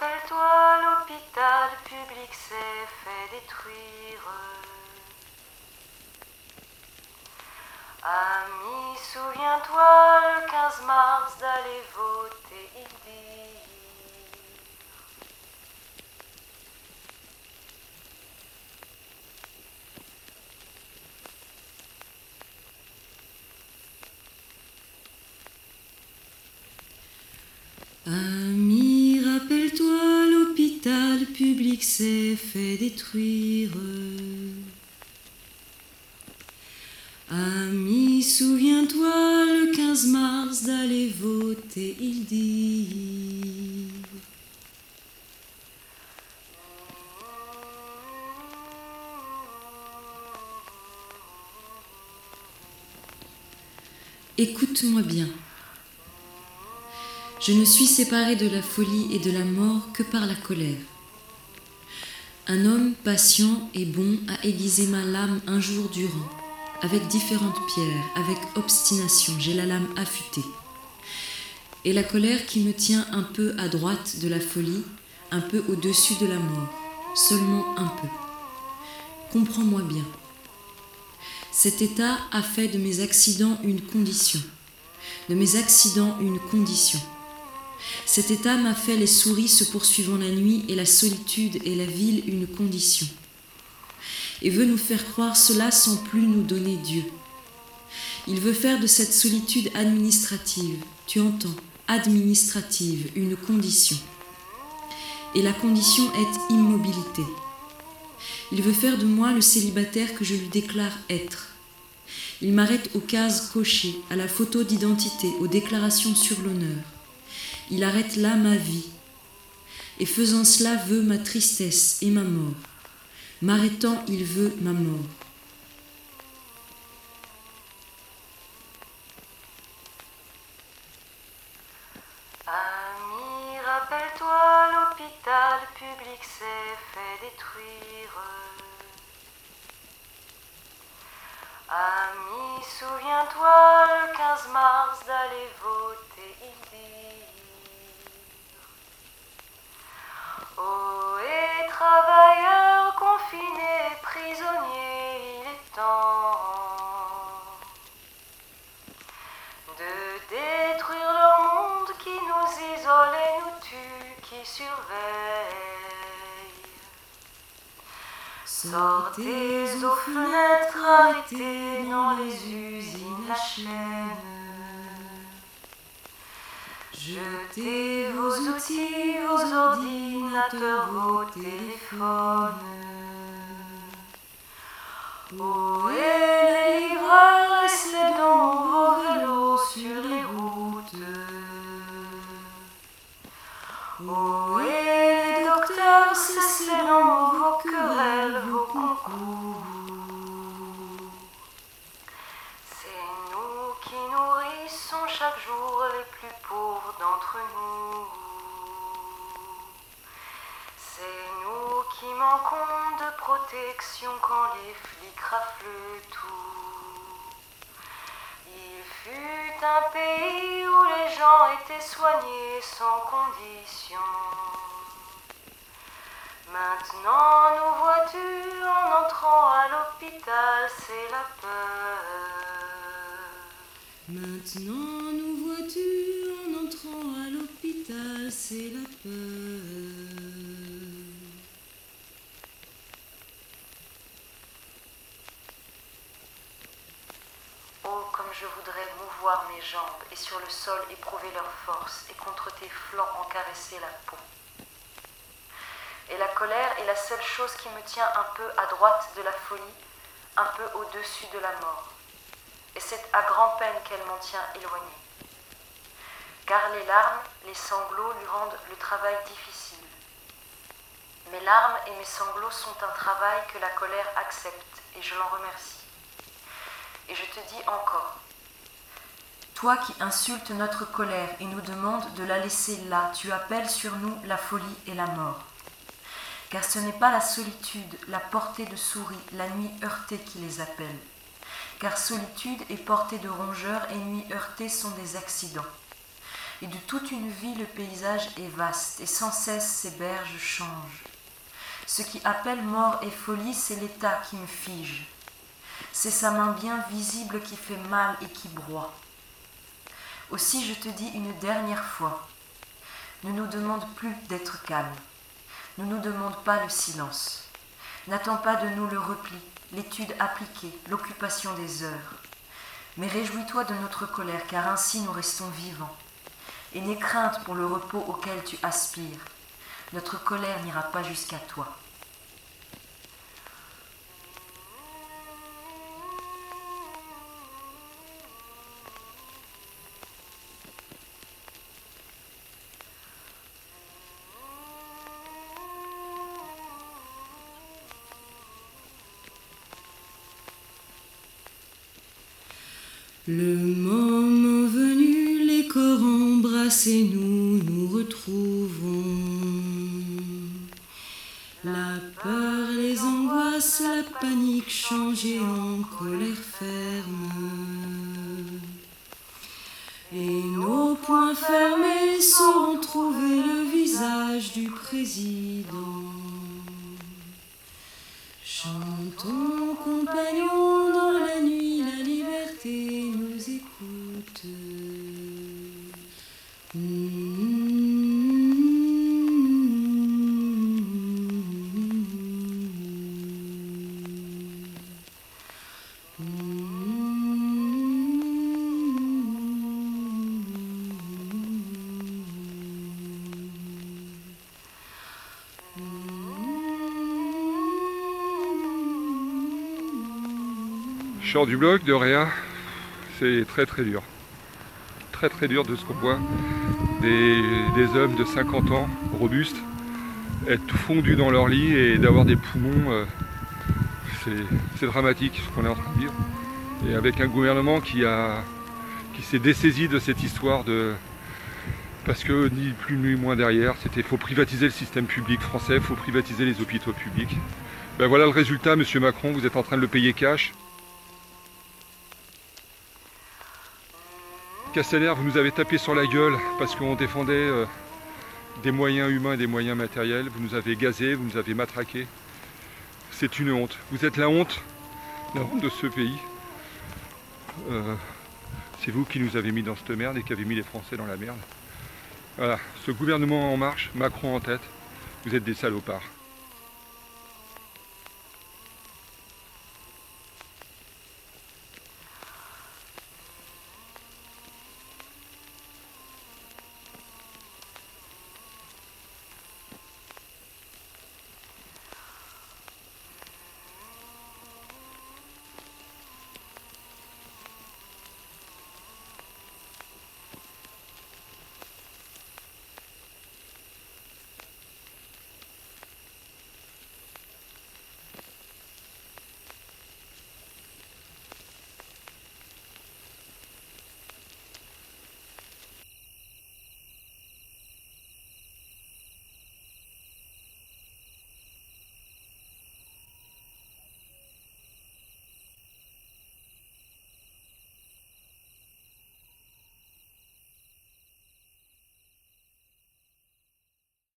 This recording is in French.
rappelle-toi, l'hôpital public s'est fait détruire. Ami, souviens-toi, le 15 mars, d'aller voter, dit. S'est fait détruire. Ami, souviens-toi, le 15 mars, d'aller voter, il dit. Écoute-moi bien. Je ne suis séparé de la folie et de la mort que par la colère. Un homme patient et bon a aiguisé ma lame un jour durant, avec différentes pierres, avec obstination, j'ai la lame affûtée. Et la colère qui me tient un peu à droite de la folie, un peu au-dessus de la mort, seulement un peu. Comprends-moi bien. Cet état a fait de mes accidents une condition, de mes accidents une condition. Cet état m'a fait les souris se poursuivant la nuit et la solitude et la ville une condition. Et veut nous faire croire cela sans plus nous donner Dieu. Il veut faire de cette solitude administrative, tu entends, administrative, une condition. Et la condition est immobilité. Il veut faire de moi le célibataire que je lui déclare être. Il m'arrête aux cases cochées, à la photo d'identité, aux déclarations sur l'honneur. Il arrête là ma vie, et faisant cela veut ma tristesse et ma mort. M'arrêtant, il veut ma mort. Ami, rappelle-toi, l'hôpital public s'est fait détruire. Ami, souviens-toi, le 15 mars, d'aller voter, il dit. Oh, et travailleurs confinés, prisonniers, il est temps de détruire leur monde qui nous isole et nous tue, qui surveille. Sortez aux fenêtres, arrêtez dans les usines la chaîne. Jetez vos outils, vos ordinateurs, vos téléphones. Oh, et les livreurs, laissez donc vos vélos sur les routes. Oh, et les docteurs, cessez donc vos querelles, vos concours. C'est nous qui manquons de protection quand les flics raflent tout. Il fut un pays où les gens étaient soignés sans condition. Maintenant, nous vois-tu, en entrant à l'hôpital, c'est la peur. Maintenant nous vois-tu Oh, comme je voudrais mouvoir mes jambes et sur le sol éprouver leur force et contre tes flancs en caresser la peau. Et la colère est la seule chose qui me tient un peu à droite de la folie, un peu au-dessus de la mort. Et c'est à grand-peine qu'elle m'en tient éloignée. Car les larmes, les sanglots lui rendent le travail difficile. Mes larmes et mes sanglots sont un travail que la colère accepte et je l'en remercie. Et je te dis encore, toi qui insultes notre colère et nous demandes de la laisser là, tu appelles sur nous la folie et la mort. Car ce n'est pas la solitude, la portée de souris, la nuit heurtée qui les appelle. Car solitude et portée de rongeurs et nuit heurtée sont des accidents. Et de toute une vie, le paysage est vaste, et sans cesse ses berges changent. Ce qui appelle mort et folie, c'est l'état qui me fige. C'est sa main bien visible qui fait mal et qui broie. Aussi je te dis une dernière fois, ne nous demande plus d'être calme, ne nous demande pas le silence, n'attends pas de nous le repli, l'étude appliquée, l'occupation des heures. Mais réjouis-toi de notre colère, car ainsi nous restons vivants. Et n'aie crainte pour le repos auquel tu aspires. Notre colère n'ira pas jusqu'à toi. Embrassés, nous nous retrouvons. La peur, les angoisses, la panique changée en colère ferme. Et nos poings fermés sauront trouver le visage du président. Chantons, compagnons, dans la nuit, la liberté nous écoute. Je sors du bloc de rien, c'est très très dur. Très très dur de ce qu'on voit. Des, hommes de 50 ans, robustes, être tout fondus dans leur lit et d'avoir des poumons, euh, c'est- c'est dramatique ce qu'on est en train de vivre. Et avec un gouvernement qui, a, qui s'est dessaisi de cette histoire de. Parce que ni plus ni moins derrière, c'était faut privatiser le système public français, faut privatiser les hôpitaux publics. Ben voilà le résultat, monsieur Macron, vous êtes en train de le payer cash. Casteller, vous nous avez tapé sur la gueule parce qu'on défendait euh, des moyens humains et des moyens matériels. Vous nous avez gazés, vous nous avez matraqués. C'est une honte. Vous êtes la honte, la honte de ce pays. Euh, c'est vous qui nous avez mis dans cette merde et qui avez mis les Français dans la merde. Voilà, ce gouvernement en marche, Macron en tête, vous êtes des salopards.